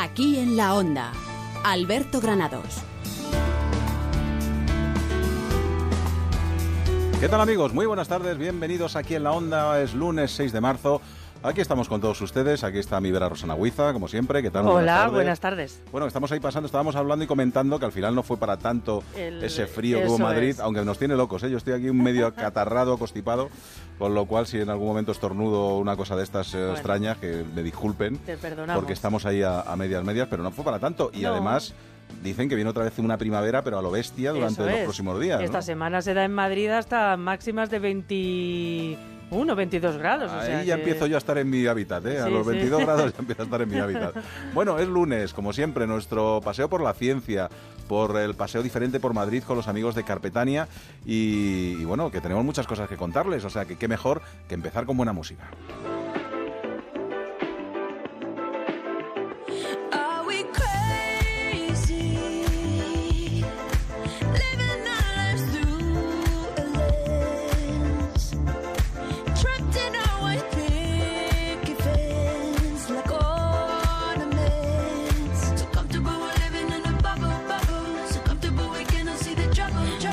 Aquí en la onda, Alberto Granados. ¿Qué tal amigos? Muy buenas tardes, bienvenidos aquí en la onda, es lunes 6 de marzo. Aquí estamos con todos ustedes, aquí está mi vera Rosana Huiza, como siempre, ¿qué tal? Hola, buenas tardes. Bueno, estamos ahí pasando, estábamos hablando y comentando que al final no fue para tanto ese frío que hubo en Madrid, aunque nos tiene locos, ¿eh? Yo estoy aquí un medio acatarrado, constipado, con lo cual si en algún momento estornudo una cosa de estas eh, extrañas, que me disculpen, porque estamos ahí a, medias medias, pero no fue para tanto. Y además Dicen que viene otra vez una primavera, pero a lo bestia durante los próximos días. Esta semana se da en Madrid hasta máximas de 21, 22 grados. Ahí ya empiezo yo a estar en mi hábitat, ¿eh? a los 22 grados ya empiezo a estar en mi hábitat. Bueno, es lunes, como siempre, nuestro paseo por la ciencia, por el paseo diferente por Madrid con los amigos de Carpetania y, y bueno, que tenemos muchas cosas que contarles, o sea que qué mejor que empezar con buena música.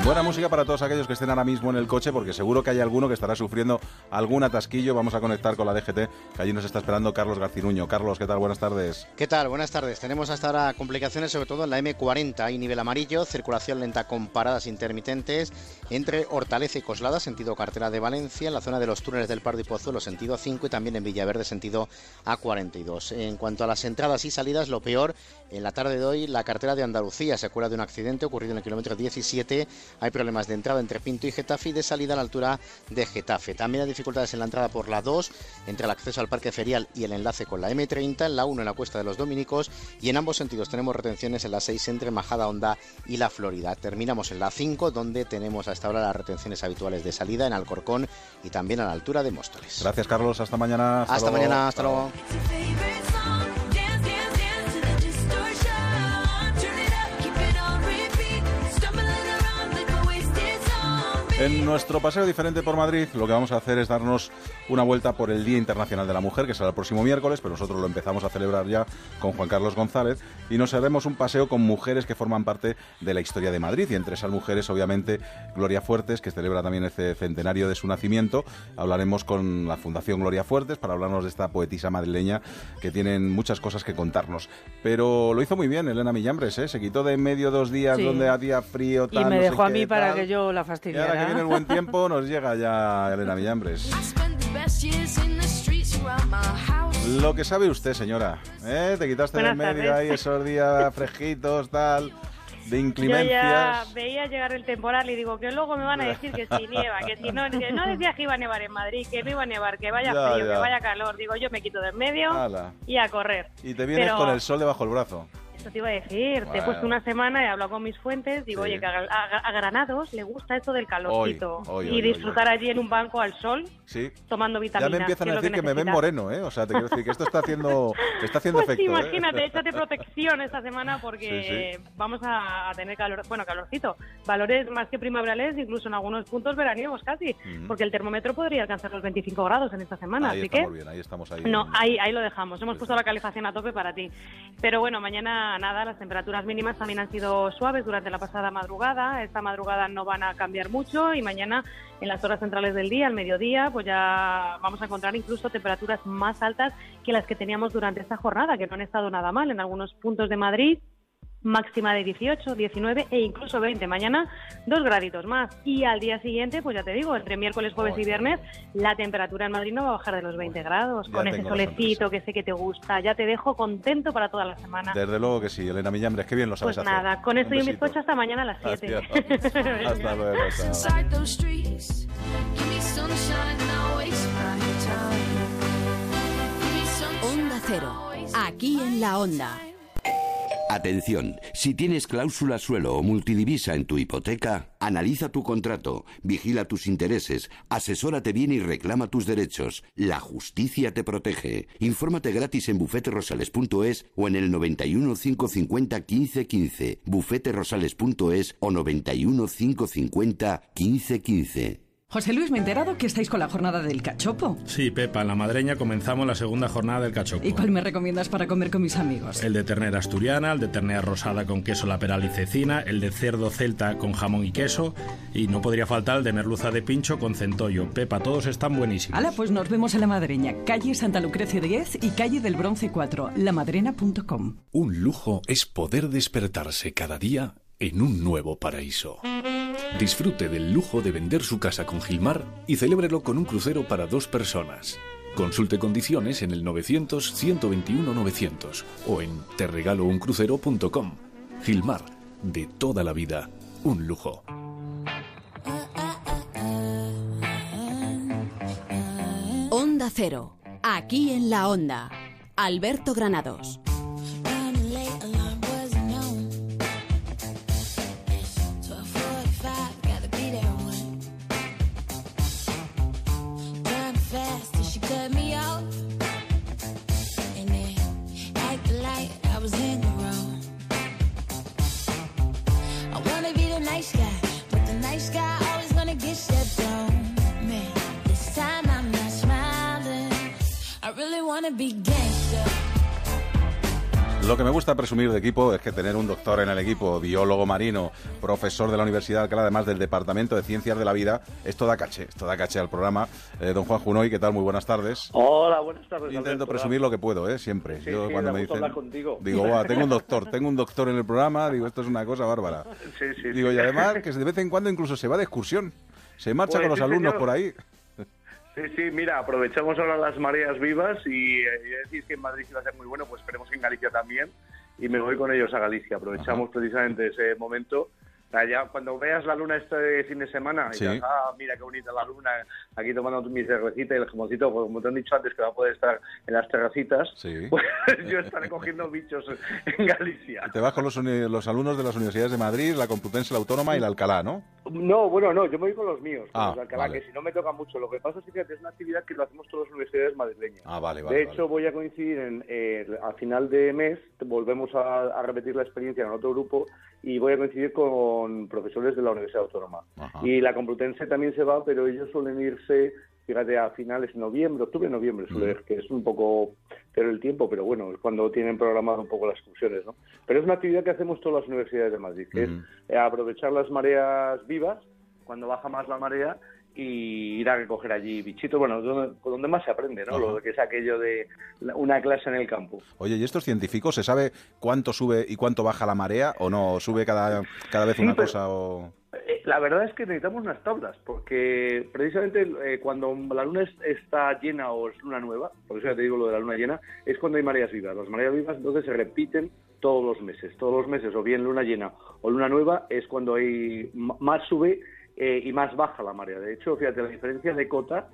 Buena música para todos aquellos que estén ahora mismo en el coche, porque seguro que hay alguno que estará sufriendo algún atasquillo. Vamos a conectar con la DGT, que allí nos está esperando Carlos Garcinuño. Carlos, ¿qué tal? Buenas tardes. ¿Qué tal? Buenas tardes. Tenemos hasta ahora complicaciones, sobre todo en la M40. Hay nivel amarillo, circulación lenta con paradas intermitentes entre Hortaleza y Coslada, sentido cartera de Valencia, en la zona de los túneles del Pardo y Pozuelo, sentido A5, y también en Villaverde, sentido A42. En cuanto a las entradas y salidas, lo peor, en la tarde de hoy, la cartera de Andalucía se acuerda de un accidente ocurrido en el kilómetro 17 hay problemas de entrada entre Pinto y Getafe y de salida a la altura de Getafe. También hay dificultades en la entrada por la 2, entre el acceso al Parque Ferial y el enlace con la M30, en la 1 en la Cuesta de los Dominicos y en ambos sentidos tenemos retenciones en la 6 entre Majada Honda y la Florida. Terminamos en la 5 donde tenemos hasta ahora las retenciones habituales de salida en Alcorcón y también a la altura de Móstoles. Gracias Carlos, hasta mañana. Hasta, mañana, hasta luego. En nuestro paseo diferente por Madrid, lo que vamos a hacer es darnos una vuelta por el Día Internacional de la Mujer, que será el próximo miércoles, pero nosotros lo empezamos a celebrar ya con Juan Carlos González, y nos haremos un paseo con mujeres que forman parte de la historia de Madrid, y entre esas mujeres, obviamente, Gloria Fuertes, que celebra también este centenario de su nacimiento. Hablaremos con la Fundación Gloria Fuertes para hablarnos de esta poetisa madrileña que tienen muchas cosas que contarnos. Pero lo hizo muy bien Elena Millambres, ¿eh? se quitó de medio dos días donde hacía frío. Tal, y me dejó a mí para que yo la fastidiara viene el buen tiempo, nos llega ya Elena Villambres. Lo que sabe usted, señora, ¿eh? Te quitaste de medio ahí esos días fresquitos, tal, de inclemencias. Yo ya veía llegar el temporal y digo que luego me van a decir que si nieva, que si no, que no decía que iba a nevar en Madrid, que no iba a nevar, que vaya frío, que vaya calor. Digo, yo me quito de en medio y a correr. Y te vienes con el sol debajo del brazo te iba a decir. Te he puesto una semana, he hablado con mis fuentes, digo, oye, que a, Granados le gusta esto del calorcito. y disfrutar allí en un banco al sol, sí. tomando vitaminas. Ya me empiezan a decir que, me ven moreno, ¿eh? O sea, te quiero decir que esto está haciendo, está haciendo pues efecto. ¿eh? imagínate, échate protección esta semana porque vamos a, tener calor, bueno, calorcito. Valores más que primaverales, incluso en algunos puntos veraniegos casi, porque el termómetro podría alcanzar los 25 grados en esta semana. Ahí así estamos que, bien, ahí estamos ahí. No, ahí, ahí lo dejamos. Hemos puesto la calefacción a tope para ti. Pero bueno, mañana nada, las temperaturas mínimas también han sido suaves durante la pasada madrugada. Esta madrugada no van a cambiar mucho y mañana en las horas centrales del día, al mediodía, pues ya vamos a encontrar incluso temperaturas más altas que las que teníamos durante esta jornada, que no han estado nada mal en algunos puntos de Madrid máxima de 18, 19 e incluso 20. Mañana dos graditos más. Y al día siguiente, pues ya te digo, entre miércoles, jueves y viernes, la temperatura en Madrid no va a bajar de los 20 grados. con ese solecito que sé que te gusta. Ya te dejo contento para toda la semana. Desde luego que sí, Elena Millambres, qué bien lo sabes pues nada, con esto y mi coche hasta mañana a las 7. hasta luego. Onda Cero, aquí en la Onda. Atención, si tienes cláusula suelo o multidivisa en tu hipoteca, analiza tu contrato, vigila tus intereses, asesórate bien y reclama tus derechos. La justicia te protege. Infórmate gratis en bufeterosales.es o en el 91 550 1515, bufeterosales.es o 91 550 1515. José Luis, me he enterado que estáis con la jornada del cachopo. Sí, Pepa, en la madreña comenzamos la segunda jornada del cachopo. ¿Y cuál me recomiendas para comer con mis amigos? El de ternera asturiana, el de ternera rosada con queso laperal y cecina, el de cerdo celta con jamón y queso, y no podría faltar el de merluza de pincho con centollo. Pepa, todos están buenísimos. Hala, pues nos vemos en la madreña, calle Santa Lucrecia 10 y calle del Bronce 4, lamadrena.com. Un lujo es poder despertarse cada día en un nuevo paraíso. Disfrute del lujo de vender su casa con Gilmar y celébrelo con un crucero para dos personas. Consulte condiciones en el 900-121-900 o en terregalouncrucero.com. Gilmar, de toda la vida, un lujo. Onda Cero, aquí en la Onda. Alberto Granados. I was ignorant. I wanna be the nice guy, but the nice guy always gonna get stepped on. Man, this time I'm not smiling. I really wanna be gay. Lo que me gusta presumir de equipo es que tener un doctor en el equipo, biólogo marino, profesor de la Universidad de Alcalá, además del Departamento de Ciencias de la Vida, esto da caché, esto da caché al programa. Eh, don Juan Junoy, ¿qué tal? Muy buenas tardes. Hola, buenas tardes. Intento Alberto. presumir lo que puedo, ¿eh? Siempre. Sí, Yo sí, cuando me dicen, digo, "Buah, tengo un doctor, tengo un doctor en el programa, digo, esto es una cosa bárbara. Sí, sí, Digo, y además que de vez en cuando incluso se va de excursión, se marcha Pues con los alumnos señor. por ahí. Sí, sí, mira, aprovechamos ahora las mareas vivas y, eh, y decís que en Madrid iba a ser muy bueno, pues esperemos que en Galicia también. Y me voy con ellos a Galicia. Aprovechamos precisamente ese momento. Allá, cuando veas la luna este fin de semana, y Sí. dirás, ah, mira qué bonita la luna, aquí tomando mi cervecita y el jamoncito, pues, como te han dicho antes que va a poder estar en las terracitas, Sí. pues yo estaré cogiendo bichos en Galicia. Te vas con los, los alumnos de las universidades de Madrid, la Complutense, la Autónoma y la Alcalá, ¿no? No, bueno, no, yo me voy con los míos, con Ah, los de Alcalá, vale. que si no me toca mucho. Lo que pasa es que es una actividad que lo hacemos todas las universidades madrileñas. Ah, vale, vale. de vale. hecho, voy a coincidir en, eh, a final de mes, volvemos a, a repetir la experiencia en otro grupo y voy a coincidir con profesores de la Universidad Autónoma. Ajá. Y la Complutense también se va, pero ellos suelen irse, fíjate, a finales de noviembre, octubre, noviembre, suele Mm. que es un poco pero el tiempo, pero bueno, es cuando tienen programado un poco las excursiones, ¿no? Pero es una actividad que hacemos todas las universidades de Madrid, que Ujú. es aprovechar las mareas vivas cuando baja más la marea y ir a recoger allí bichitos, bueno, donde, donde más se aprende, ¿no? Ajá. Lo que es aquello de la- una clase en el campo. Oye, ¿y estos científicos se sabe cuánto sube y cuánto baja la marea o no? ¿Sube cada, cada vez Sí, una pero- cosa o...? Eh, La verdad es que necesitamos unas tablas, porque precisamente eh, cuando la luna es- está llena o es luna nueva, por eso ya te digo lo de la luna llena, es cuando hay mareas vivas. Las mareas vivas entonces se repiten todos los meses. Todos los meses, o bien luna llena o luna nueva, es cuando hay más sube eh, y más baja la marea. De hecho, fíjate, la diferencia de cota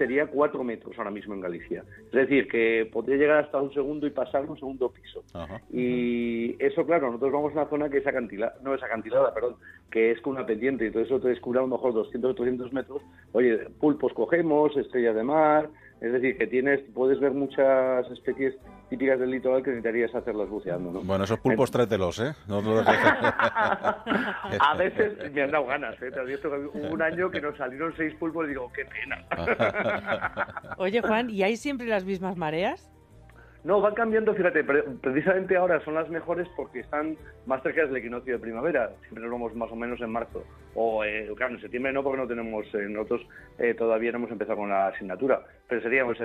sería cuatro metros ahora mismo en Galicia. Es decir, que podría llegar hasta un segundo y pasar un segundo piso. Ajá. Y eso, claro, nosotros vamos a una zona que es acantilada, no es acantilada, perdón, que es con una pendiente, y todo eso te descubre a lo mejor 200 o 300 metros. Oye, pulpos cogemos, estrellas de mar, es decir, que tienes, puedes ver muchas especies típicas del litoral que necesitarías hacerlas buceando, ¿no? Bueno, esos pulpos tráetelos, ¿eh? No te los dejes. a veces me han dado ganas, ¿eh? Te advierto que hubo un año que nos salieron seis pulpos y digo, qué pena. Oye, Juan, ¿y hay siempre las mismas mareas? No, van cambiando, fíjate, pre- precisamente ahora son las mejores porque están más cerca del equinoccio de primavera. Siempre nos vamos más o menos en marzo. O, eh, claro, en septiembre no, porque no tenemos, eh, nosotros eh, todavía no hemos empezado con la asignatura, pero seríamos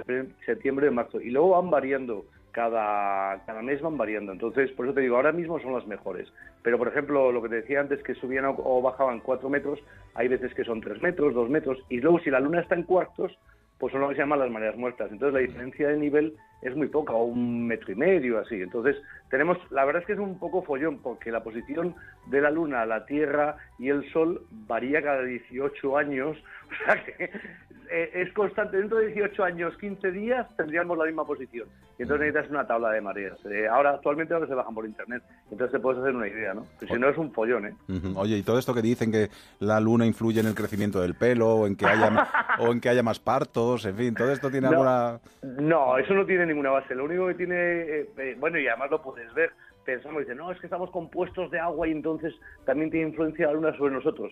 septiembre, marzo. Y luego van variando, cada, cada mes van variando. Entonces, por eso te digo, ahora mismo son las mejores. Pero, por ejemplo, lo que te decía antes, que subían o, o bajaban cuatro metros, hay veces que son tres metros, dos metros. Y luego, si la luna está en cuartos, pues son lo que se llaman las mareas muertas. Entonces la diferencia de nivel es muy poca, o un metro y medio, así. Entonces tenemos, la verdad es que es un poco follón, porque la posición de la Luna, la Tierra y el Sol varía cada 18 años, o sea que eh, es constante. Dentro de 18 años, 15 días, tendríamos la misma posición. Y entonces necesitas una tabla de mareas. Eh, ahora, actualmente, ahora se bajan por Internet. Entonces te puedes hacer una idea, ¿no? Pero si no, es un follón, ¿eh? Oye, y todo esto que dicen que la luna influye en el crecimiento del pelo o en que haya, o en que haya más partos, en fin, todo esto tiene No. alguna... No, eso no tiene ninguna base. Lo único que tiene, eh, eh, bueno, y además lo puedes ver, pensamos, dicen, no, es que estamos compuestos de agua y entonces también tiene influencia la luna sobre nosotros.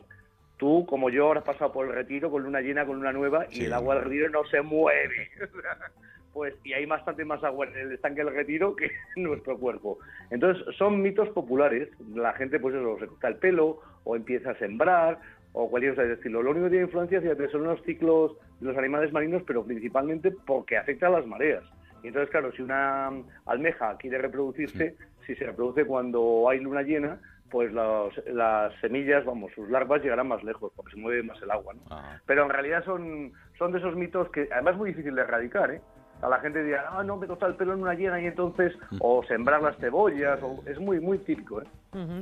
Tú, como yo, ahora has pasado por el retiro con luna llena, con luna nueva, y Sí. el agua del retiro no se mueve. pues, y hay bastante más agua en el estanque del retiro que en nuestro cuerpo. Entonces, son mitos populares. La gente, pues eso, se corta el pelo, o empieza a sembrar, o cualquier cosa de estilo. Lo único que tiene influencia, fíjate, son los ciclos de los animales marinos, pero principalmente porque afecta a las mareas. Y entonces, claro, si una almeja quiere reproducirse, si se reproduce cuando hay luna llena, pues los- las semillas, vamos, sus larvas llegarán más lejos, porque se mueve más el agua, ¿no? Ah. Pero en realidad son, son de esos mitos que además es muy difícil de erradicar, ¿eh? A la gente dirá, ah, no, me corta el pelo en una llena y entonces, o sembrar las cebollas, o, es muy, muy típico, ¿eh?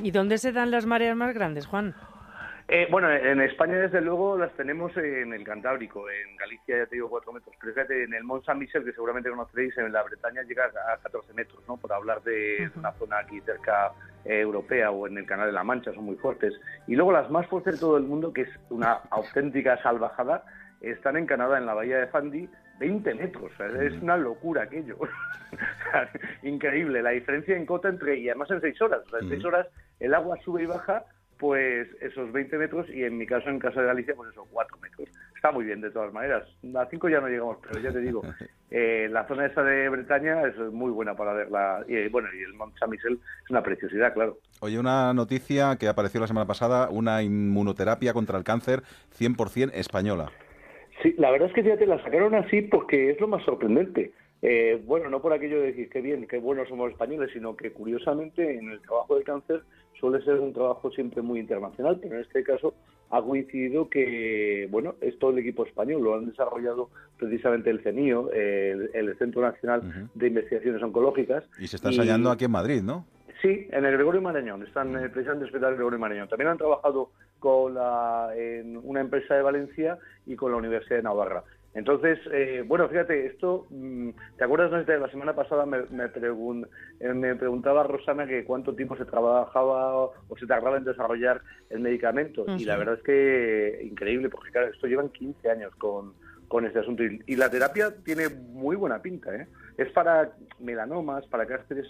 ¿Y dónde se dan las mareas más grandes, Juan? Eh, bueno, en España desde luego las tenemos en el Cantábrico, en Galicia ya te digo 4 metros, pero fíjate, en el Mont Saint-Michel, que seguramente conoceréis, en la Bretaña llega a 14 metros, ¿no? Por hablar de una zona aquí cerca europea o en el Canal de la Mancha, son muy fuertes. Y luego las más fuertes de todo el mundo, que es una auténtica salvajada, están en Canadá, en la bahía de Fundy, 20 metros, es una locura aquello. Increíble, la diferencia en cota entre, y además en 6 horas, o sea, en 6 horas el agua sube y baja pues esos 20 metros y en mi caso, en casa de Galicia, pues esos 4 metros. Está muy bien de todas maneras. A 5 ya no llegamos, pero ya te digo, eh, la zona esa de Bretaña es muy buena para verla. Y eh, bueno, y el Mont Saint-Michel es una preciosidad, claro. Oye, una noticia que apareció la semana pasada, una inmunoterapia contra el cáncer 100% española. Sí, la verdad es que fíjate, la sacaron así porque es lo más sorprendente. Eh, bueno, no por aquello de decir qué bien, qué buenos somos españoles, sino que curiosamente en el trabajo del cáncer suele ser un trabajo siempre muy internacional, pero en este caso ha coincidido que, bueno, es todo el equipo español, lo han desarrollado precisamente el CENIO, el, el Centro Nacional de Investigaciones Oncológicas. Y se está ensayando aquí en Madrid, ¿no? Sí, en el Gregorio Marañón, están eh, precisamente en el Hospital Gregorio Marañón. También han trabajado con la, en una empresa de Valencia y con la Universidad de Navarra. Entonces, eh, bueno, fíjate, esto, mm, ¿te acuerdas de la semana pasada me, me, pregun- eh, me preguntaba Rosana que cuánto tiempo se trabajaba o se tardaba en desarrollar el medicamento? Y la verdad es que increíble, porque claro, esto llevan 15 años con, con este asunto. Y, y la terapia tiene muy buena pinta, ¿eh? Es para melanomas, para cánceres,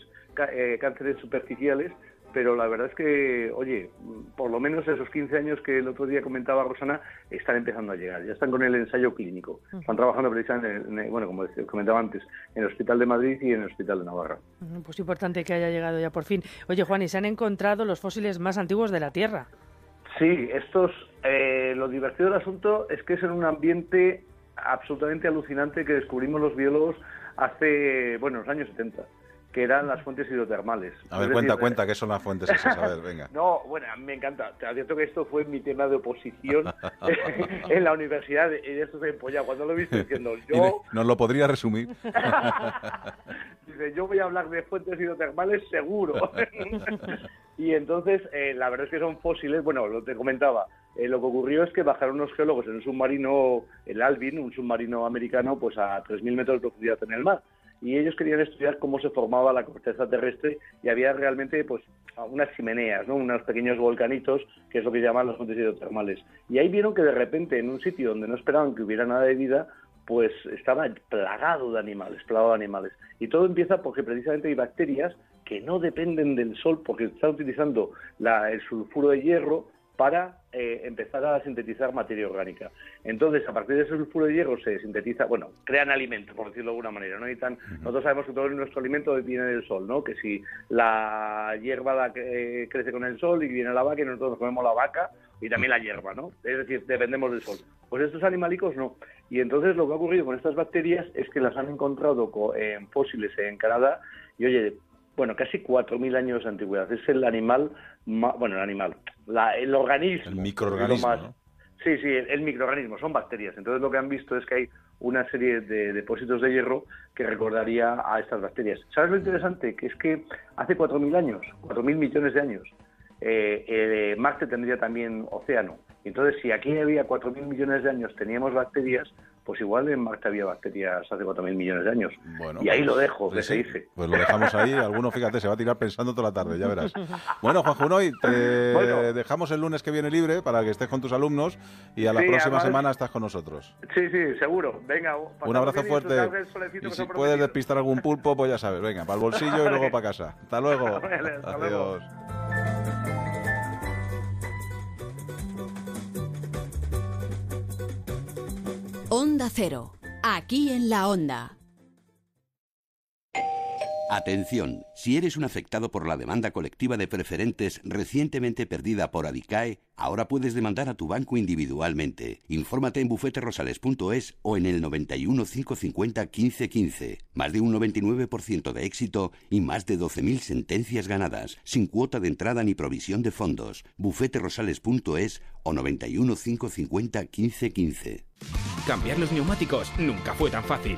eh, cánceres superficiales, pero la verdad es que, oye, por lo menos esos 15 años que el otro día comentaba Rosana, están empezando a llegar. Ya están con el ensayo clínico. Están trabajando precisamente, en, en- bueno, como comentaba antes, en el Hospital de Madrid y en el Hospital de Navarra. Pues importante que haya llegado ya por fin. Oye, Juan, y se han encontrado los fósiles más antiguos de la Tierra. Sí, estos, eh, lo divertido del asunto es que es en un ambiente absolutamente alucinante que descubrimos los biólogos hace, bueno, en los años 70, que eran las fuentes hidrotermales. A ver, Es cuenta, decir, cuenta, ¿qué son las fuentes esas? A ver, venga. No, bueno, a mí me encanta. Te advierto que esto fue mi tema de oposición en la universidad y de esto se empolla. Cuando lo he visto diciendo, yo, ¿Nos lo podría resumir? dice, yo voy a hablar de fuentes hidrotermales seguro. y entonces, eh, la verdad es que son fósiles. Bueno, lo te comentaba. eh, lo que ocurrió es que bajaron unos geólogos en un submarino, el Alvin, un submarino americano, pues a 3.000 metros de profundidad en el mar. Y ellos querían estudiar cómo se formaba la corteza terrestre y había realmente pues unas chimeneas, ¿no? unos pequeños volcanitos, que es lo que llaman las fuentes hidrotermales. Y ahí vieron que de repente en un sitio donde no esperaban que hubiera nada de vida, pues estaba plagado de animales, plagado de animales. Y todo empieza porque precisamente hay bacterias que no dependen del sol porque están utilizando la- el sulfuro de hierro para eh, empezar a sintetizar materia orgánica. Entonces, a partir de ese sulfuro de hierro se sintetiza, bueno, crean alimentos, por decirlo de alguna manera, ¿no? Y tan, Nosotros sabemos que todo nuestro alimento viene del sol, ¿no? Que si la hierba la eh, crece con el sol y viene la vaca y nosotros nos comemos la vaca y también la hierba, ¿no? Es decir, dependemos del sol. Pues estos animalicos no. Y entonces lo que ha ocurrido con estas bacterias es que las han encontrado co- en fósiles en Canadá y oye, bueno, casi 4.000 años de antigüedad. Es el animal, ma- bueno, el animal, la- el organismo. El microorganismo, lo más- ¿no? Sí, sí, el, el microorganismo, son bacterias. Entonces lo que han visto es que hay una serie de depósitos de hierro que recordaría a estas bacterias. ¿Sabes lo interesante? Que es que hace 4.000 años, 4.000 millones de años, eh, eh, Marte tendría también océano. Entonces, si aquí había 4.000 millones de años teníamos bacterias, pues igual en Marte había bacterias hace 4.000 millones de años. y ahí pues, lo dejo, que pues se sí, dice. Pues lo dejamos ahí. Alguno, fíjate, se va a tirar pensando toda la tarde, ya verás. Bueno, Juan Junoy, te Bueno. dejamos el lunes que viene libre para que estés con tus alumnos y a la Sí, próxima además- semana estás con nosotros. Sí, sí, seguro. Venga, Un abrazo fuerte. Y si puedes despistar algún pulpo, pues ya sabes. Venga, para el bolsillo y luego para casa. Hasta luego. Vale, hasta luego. Onda Cero, aquí en la Onda. Atención, si eres un afectado por la demanda colectiva de preferentes recientemente perdida por Adicae, ahora puedes demandar a tu banco individualmente. Infórmate en bufeterosales.es o en el 91 550 1515. Más de un 99% de éxito y más de 12.000 sentencias ganadas, sin cuota de entrada ni provisión de fondos. bufeterosales.es o 91 550 1515. Cambiar los neumáticos nunca fue tan fácil.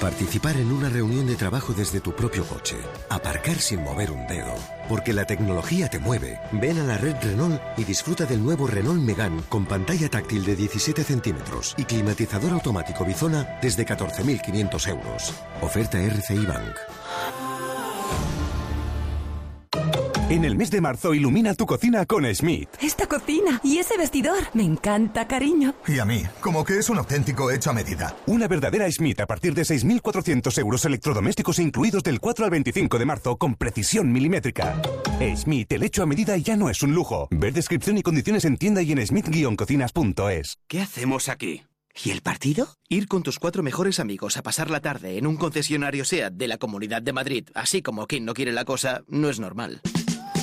Participar en una reunión de trabajo desde tu propio coche. Aparcar sin mover un dedo. Porque la tecnología te mueve. Ven a la red Renault y disfruta del nuevo Renault Megane con pantalla táctil de 17 centímetros y climatizador automático Bizona desde 14.500 euros. Oferta RCI Bank. En el mes de marzo ilumina tu cocina con Schmidt. Esta cocina y ese vestidor. Me encanta, cariño. Y a mí, como que es un auténtico hecho a medida. Una verdadera Schmidt a partir de 6.400 euros electrodomésticos incluidos del 4 al 25 de marzo con precisión milimétrica. Schmidt, el hecho a medida ya no es un lujo. Ver descripción y condiciones en tienda y en schmidt-cocinas.es. ¿Qué hacemos aquí? ¿Y el partido? Ir con tus cuatro mejores amigos a pasar la tarde en un concesionario SEAT de la Comunidad de Madrid, así como quien no quiere la cosa, no es normal.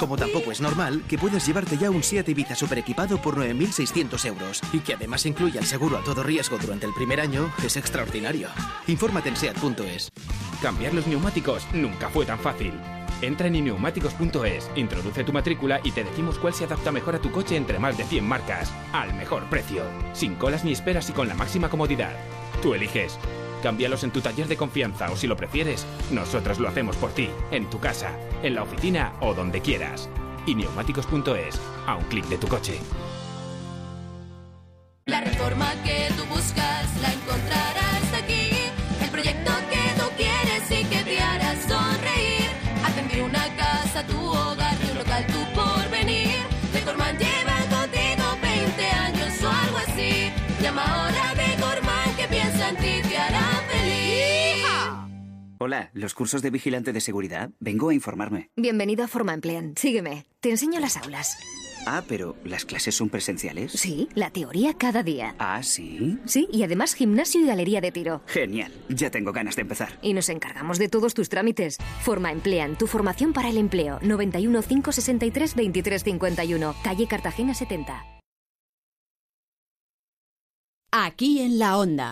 Como tampoco es normal que puedas llevarte ya un SEAT Ibiza super equipado por 9.600 euros y que además incluya el seguro a todo riesgo durante el primer año es extraordinario. Infórmate en SEAT.es. Cambiar los neumáticos nunca fue tan fácil. Entra en ineumáticos.es, introduce tu matrícula y te decimos cuál se adapta mejor a tu coche entre más de 100 marcas, al mejor precio, sin colas ni esperas y con la máxima comodidad. Tú eliges. Cámbialos en tu taller de confianza o si lo prefieres, nosotros lo hacemos por ti, en tu casa, en la oficina o donde quieras. Y neumáticos.es, a un clic de tu coche. La reforma que tú buscas la encontrarás aquí. El proyecto que tú quieres y que Hola, ¿los cursos de vigilante de seguridad? Vengo a informarme. Bienvenido a Forma Emplean. Sígueme. Te enseño las aulas. Ah, pero ¿las clases son presenciales? Sí, la teoría cada día. Ah, sí. Sí, y además gimnasio y galería de tiro. Genial. Ya tengo ganas de empezar. Y nos encargamos de todos tus trámites. Forma Emplean, tu formación para el empleo. 91 563 23 51. Calle Cartagena 70. Aquí en la Onda.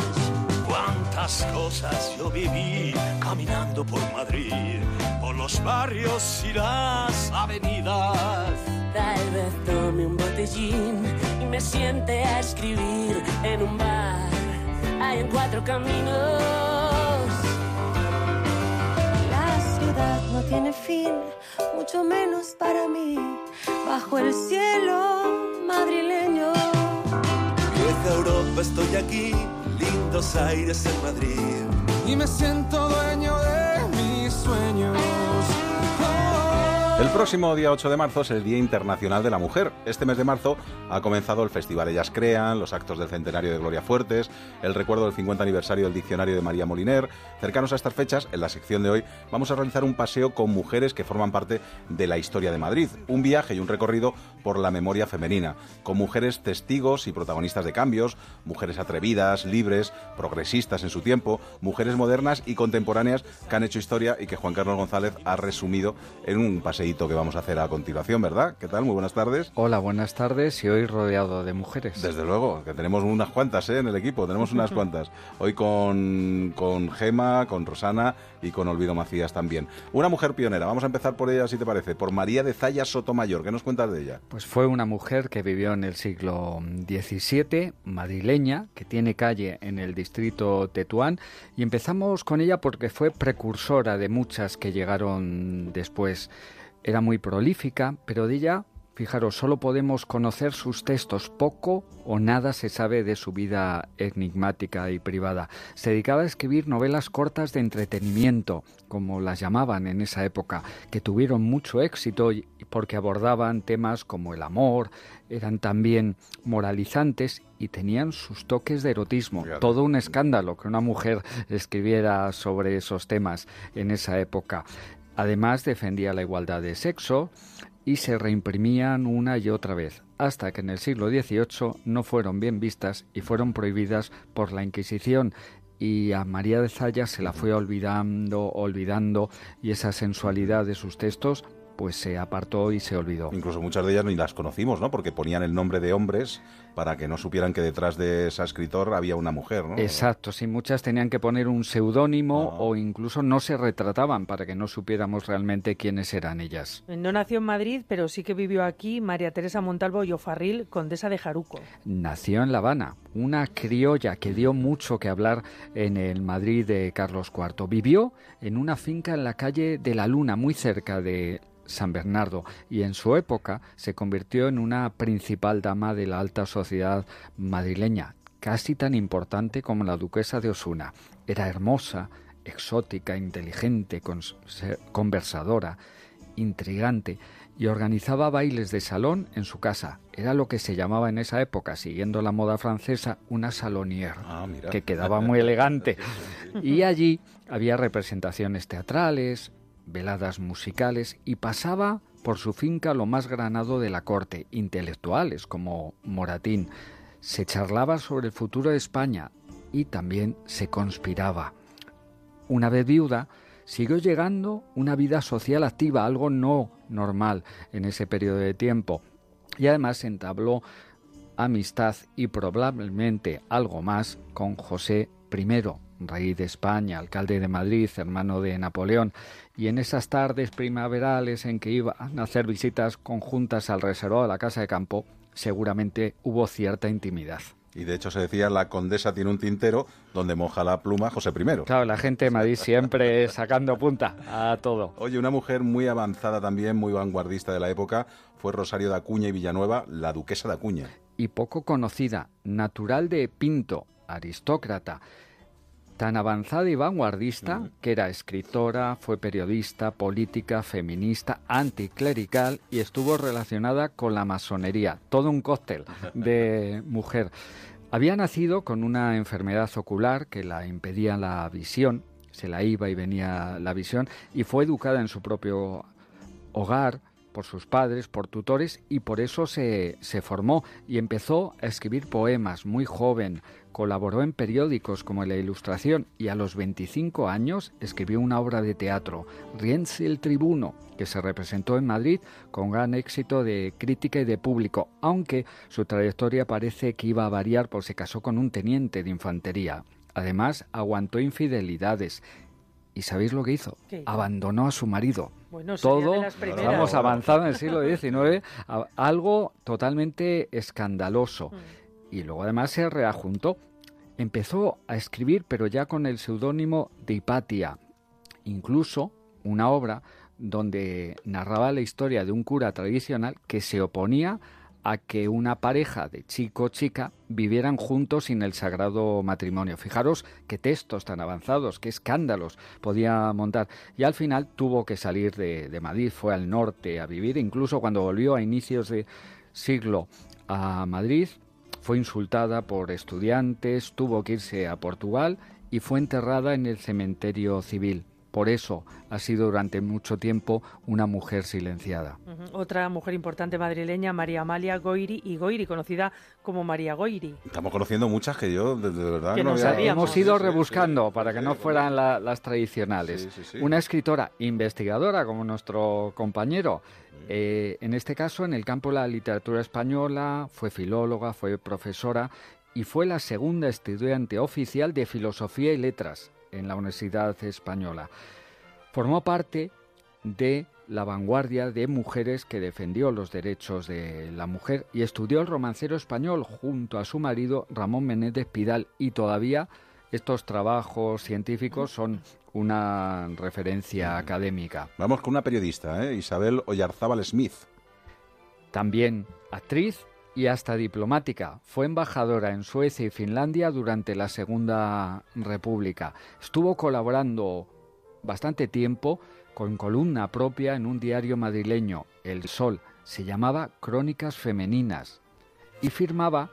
Cuántas cosas yo viví caminando por Madrid, por los barrios y las avenidas. Tal vez tome un botellín y me siente a escribir en un bar. Hay en cuatro caminos. La ciudad no tiene fin, mucho menos para mí. Bajo el cielo madrileño. Vieja Europa, estoy aquí, lindos aires en Madrid. Y me siento dueño de mis sueños. El próximo día 8 de marzo es el Día Internacional de la Mujer. Este mes de marzo ha comenzado el Festival Ellas Crean, los actos del centenario de Gloria Fuertes, el recuerdo del 50 aniversario del diccionario de María Moliner. Cercanos a estas fechas, en la sección de hoy, vamos a realizar un paseo con mujeres que forman parte de la historia de Madrid. Un viaje y un recorrido por la memoria femenina, con mujeres testigos y protagonistas de cambios, mujeres atrevidas, libres, progresistas en su tiempo, mujeres modernas y contemporáneas que han hecho historia y que Juan Carlos González ha resumido en un paseíto que vamos a hacer a continuación, ¿verdad? ¿Qué tal? Muy buenas tardes. Hola, buenas tardes y hoy rodeado de mujeres. Desde luego, que tenemos unas cuantas ¿eh? en el equipo, tenemos unas cuantas. Hoy con, con Gema, con Rosana y con Olvido Macías también. Una mujer pionera, vamos a empezar por ella si te parece, por María de Zaya Sotomayor. ¿Qué nos cuentas de ella? Pues fue una mujer que vivió en el siglo XVII, madrileña, que tiene calle en el distrito Tetuán y empezamos con ella porque fue precursora de muchas que llegaron después. Era muy prolífica, pero de ella Fijaros, solo podemos conocer sus textos, poco o nada se sabe de su vida enigmática y privada. Se dedicaba a escribir novelas cortas de entretenimiento, como las llamaban en esa época, que tuvieron mucho éxito porque abordaban temas como el amor, eran también moralizantes y tenían sus toques de erotismo. Todo un escándalo que una mujer escribiera sobre esos temas en esa época. Además defendía la igualdad de sexo y se reimprimían una y otra vez, hasta que en el siglo XVIII no fueron bien vistas y fueron prohibidas por la Inquisición y a María de Zaya se la fue olvidando, olvidando y esa sensualidad de sus textos pues se apartó y se olvidó. Incluso muchas de ellas ni las conocimos, ¿no? Porque ponían el nombre de hombres para que no supieran que detrás de esa escritor había una mujer, ¿no? Exacto, sí, muchas tenían que poner un seudónimo o incluso no se retrataban para que no supiéramos realmente quiénes eran ellas. No nació en Madrid, pero sí que vivió aquí María Teresa Montalvo y Ofarril, condesa de Jaruco. Nació en La Habana, una criolla que dio mucho que hablar en el Madrid de Carlos IV. Vivió en una finca en la calle de la Luna, muy cerca de San Bernardo, y en su época se convirtió en una principal dama de la alta sociedad madrileña, casi tan importante como la duquesa de Osuna. Era hermosa, exótica, inteligente, conversadora, intrigante y organizaba bailes de salón en su casa. Era lo que se llamaba en esa época, siguiendo la moda francesa, una salonière, que quedaba muy elegante. Y allí había representaciones teatrales, veladas musicales y pasaba por su finca lo más granado de la corte, intelectuales como Moratín. Se charlaba sobre el futuro de España y también se conspiraba. Una vez viuda, siguió llegando una vida social activa, algo no normal en ese periodo de tiempo. Y además entabló amistad y probablemente algo más con José I, rey de España, alcalde de Madrid, hermano de Napoleón, y en esas tardes primaverales en que iban a hacer visitas conjuntas al reservado de la casa de campo, seguramente hubo cierta intimidad. Y de hecho se decía la condesa tiene un tintero donde moja la pluma José I. Claro, la gente de Madrid siempre sacando punta a todo. Oye, una mujer muy avanzada también, muy vanguardista de la época, fue Rosario de Acuña y Villanueva, la duquesa de Acuña. y poco conocida, natural de Pinto, aristócrata, tan avanzada y vanguardista que era escritora, fue periodista, política, feminista, anticlerical y estuvo relacionada con la masonería, todo un cóctel de mujer. Había nacido con una enfermedad ocular que la impedía la visión, se la iba y venía la visión, y fue educada en su propio hogar, por sus padres, por tutores, y por eso se, se formó y empezó a escribir poemas muy joven, colaboró en periódicos como La Ilustración y a los 25 años escribió una obra de teatro, Rienzi el Tribuno, que se representó en Madrid con gran éxito de crítica y de público, aunque su trayectoria parece que iba a variar porque se casó con un teniente de infantería. Además, aguantó infidelidades. ¿Y sabéis lo que hizo? ¿Qué? Abandonó a su marido. Bueno, Todo, vamos avanzado en el siglo XIX, algo totalmente escandaloso. Y luego además se reajuntó. Empezó a escribir, pero ya con el seudónimo de Hipatia. Incluso una obra donde narraba la historia de un cura tradicional que se oponía a que una pareja de chico o chica vivieran juntos sin el sagrado matrimonio. Fijaros qué textos tan avanzados, qué escándalos podía montar. Y al final tuvo que salir de, de Madrid, fue al norte a vivir, incluso cuando volvió a inicios de siglo a Madrid, fue insultada por estudiantes, tuvo que irse a Portugal y fue enterrada en el cementerio civil. Por eso ha sido durante mucho tiempo una mujer silenciada. Otra mujer importante madrileña, María Amalia Goiri y Goiri, conocida como María Goiri. Estamos conociendo muchas que yo, de, de verdad, Que no había- sabíamos. Hemos ido Sí, sí, rebuscando sí, para que sí, no fueran la- las tradicionales. Sí, sí, sí. Una escritora investigadora como nuestro compañero. Eh, en este caso, en el campo de la literatura española, fue filóloga, fue profesora y fue la segunda estudiante oficial de Filosofía y Letras en la Universidad Española. Formó parte de la vanguardia de mujeres que defendió los derechos de la mujer y estudió el romancero español junto a su marido Ramón Menéndez Pidal y todavía estos trabajos científicos son una referencia académica. Vamos con una periodista, ¿eh? Isabel Oyarzábal Smith. También actriz y hasta diplomática. Fue embajadora en Suecia y Finlandia durante la Segunda República. Estuvo colaborando bastante tiempo con columna propia en un diario madrileño, El Sol. Se llamaba Crónicas Femeninas y firmaba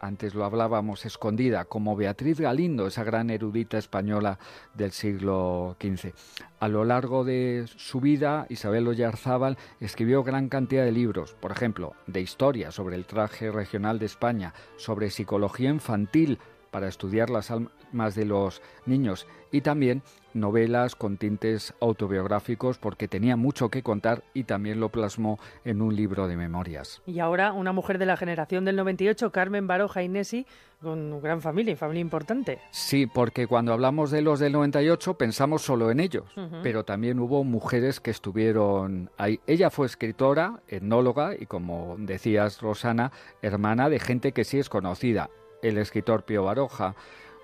antes lo hablábamos, escondida, como Beatriz Galindo, esa gran erudita española del siglo XV. A lo largo de su vida, Isabel Oyarzábal escribió gran cantidad de libros, por ejemplo, de historia sobre el traje regional de España, sobre psicología infantil para estudiar las almas de los niños y también novelas con tintes autobiográficos porque tenía mucho que contar y también lo plasmó en un libro de memorias. Y ahora una mujer de la generación del 98, Carmen Baroja Inesi, con gran familia y familia importante. Sí, porque cuando hablamos de los del 98 pensamos solo en ellos, pero también hubo mujeres que estuvieron ahí. Ella fue escritora, etnóloga y como decías Rosana, hermana de gente que sí es conocida. El escritor Pío Baroja,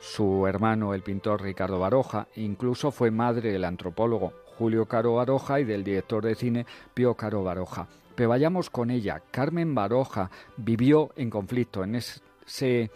su hermano el pintor Ricardo Baroja, incluso fue madre del antropólogo Julio Caro Baroja y del director de cine Pío Caro Baroja. Pero vayamos con ella. Carmen Baroja vivió en conflicto, en ese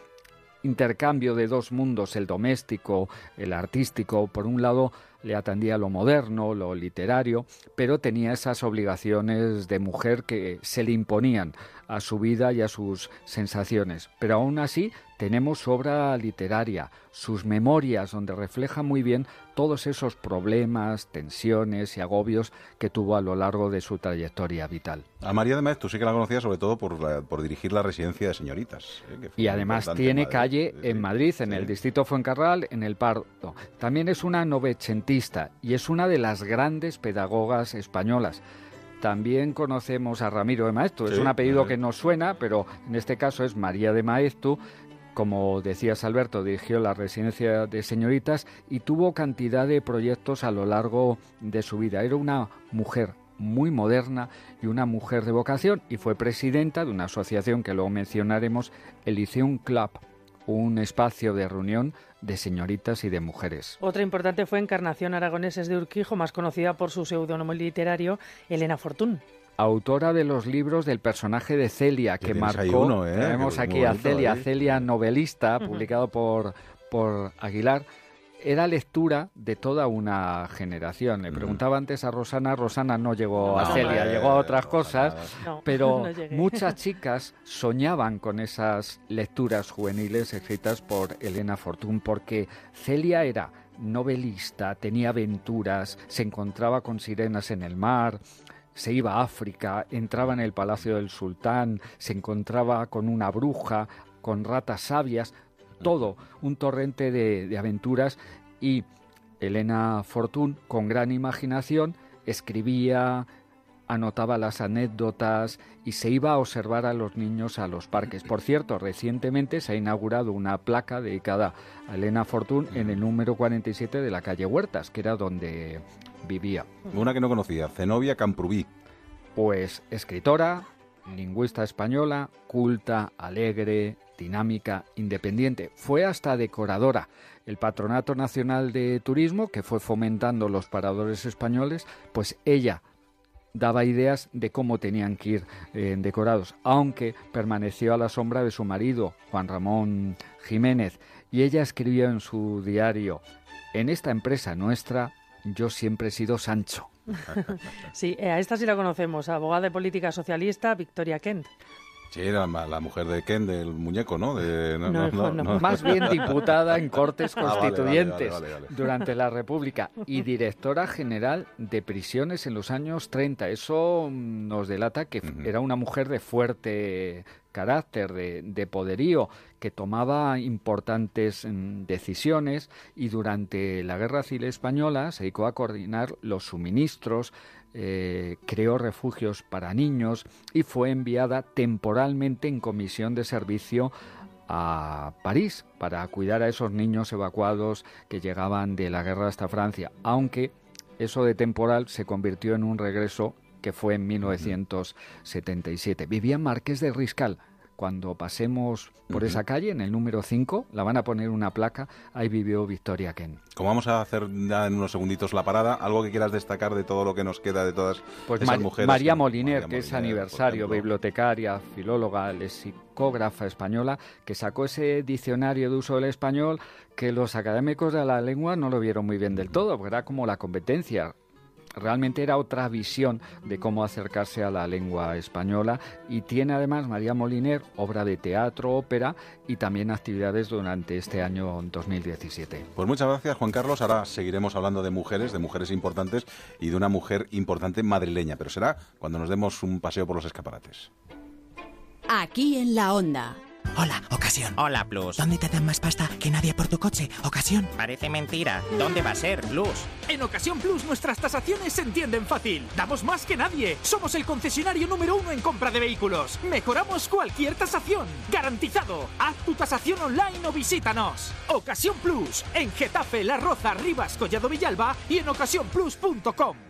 intercambio de dos mundos, el doméstico, el artístico. Por un lado, le atendía lo moderno, lo literario, pero tenía esas obligaciones de mujer que se le imponían a su vida y a sus sensaciones. Pero aún así tenemos obra literaria, sus memorias, donde refleja muy bien todos esos problemas, tensiones y agobios que tuvo a lo largo de su trayectoria vital. A María de Maez tú sí que la conocías sobre todo por, la- por dirigir la residencia de señoritas. ¿eh? que Y además tiene Madrid. calle en Madrid, en el distrito Fuencarral, en el Pardo. También es una novecentista y es una de las grandes pedagogas españolas. También conocemos a Ramiro de Maeztu. Es un apellido sí. que nos suena, pero en este caso es María de Maeztu. Como decías Alberto, dirigió la residencia de señoritas y tuvo cantidad de proyectos a lo largo de su vida. Era una mujer muy moderna y una mujer de vocación y fue presidenta de una asociación que luego mencionaremos, el Lyceum Club, un espacio de reunión de señoritas y de mujeres. Otra importante fue Encarnación Aragoneses de Urquijo, más conocida por su seudónimo literario, Elena Fortún. Autora de los libros del personaje de Celia, que marcó. uno, ¿eh? Tenemos Que aquí a Celia, ¿eh? Celia novelista, publicado por, por Aguilar. Era lectura de toda una generación. Le preguntaba antes a Rosana, Rosana no llegó a Celia, llegó a otras cosas, No, pero muchas chicas soñaban con esas lecturas juveniles escritas por Elena Fortún, porque Celia era novelista, tenía aventuras, se encontraba con sirenas en el mar, se iba a África, entraba en el palacio del sultán, se encontraba con una bruja, con ratas sabias, todo un torrente de, aventuras y Elena Fortún, con gran imaginación, escribía, anotaba las anécdotas y se iba a observar a los niños a los parques. Por cierto, recientemente se ha inaugurado una placa dedicada a Elena Fortún en el número 47 de la calle Huertas, que era donde vivía. Una que no conocía, Zenobia Camprubí. Pues escritora, lingüista española, culta, alegre, dinámica, independiente. Fue hasta decoradora. El Patronato Nacional de Turismo, que fue fomentando los paradores españoles, pues ella daba ideas de cómo tenían que ir eh, decorados, aunque permaneció a la sombra de su marido, Juan Ramón Jiménez, y ella escribió en su diario, en esta empresa nuestra, yo siempre he sido Sancho. Sí, eh, a esta sí la conocemos, abogada de política socialista, Victoria Kent. Sí, era la, mujer de Ken, del muñeco, ¿no? De, No, no. Más bien diputada en Cortes Ah, vale, vale, Constituyentes vale, durante la República y directora general de prisiones en los años 30. Eso mm, nos delata que era una mujer de fuerte carácter, de, de poderío, que tomaba importantes mm, decisiones y durante la Guerra Civil Española se dedicó a coordinar los suministros, eh, creó refugios para niños y fue enviada temporalmente en comisión de servicio a París para cuidar a esos niños evacuados que llegaban de la guerra hasta Francia, aunque eso de temporal se convirtió en un regreso que fue en 1977. Vivía Marqués de Riscal. Cuando pasemos por esa calle, en el número 5, la van a poner una placa, ahí vivió Victoria Ken. Como vamos a hacer ya en unos segunditos la parada, algo que quieras destacar de todo lo que nos queda de todas Pues esas Mar- mujeres. María Moliner, que es Moliner, aniversario, bibliotecaria, filóloga, lexicógrafa española, que sacó ese diccionario de uso del español que los académicos de la lengua no lo vieron muy bien del todo, porque era como la competencia. Realmente era otra visión de cómo acercarse a la lengua española y tiene además María Moliner obra de teatro, ópera y también actividades durante este año 2017. Pues muchas gracias, Juan Carlos. Ahora seguiremos hablando de mujeres, de mujeres importantes y de una mujer importante madrileña, pero será cuando nos demos un paseo por los escaparates. Aquí en la onda. Hola, ocasión. Hola, Plus. ¿Dónde te dan más pasta que nadie por tu coche? Ocasión. Parece mentira. ¿Dónde va a ser, Plus? En Ocasión Plus nuestras tasaciones se entienden fácil. Damos más que nadie. Somos el concesionario número uno en compra de vehículos. Mejoramos cualquier tasación. Garantizado. Haz tu tasación online o visítanos. Ocasión Plus. En Getafe, La Roza, Rivas, Collado Villalba y en ocasiónplus.com.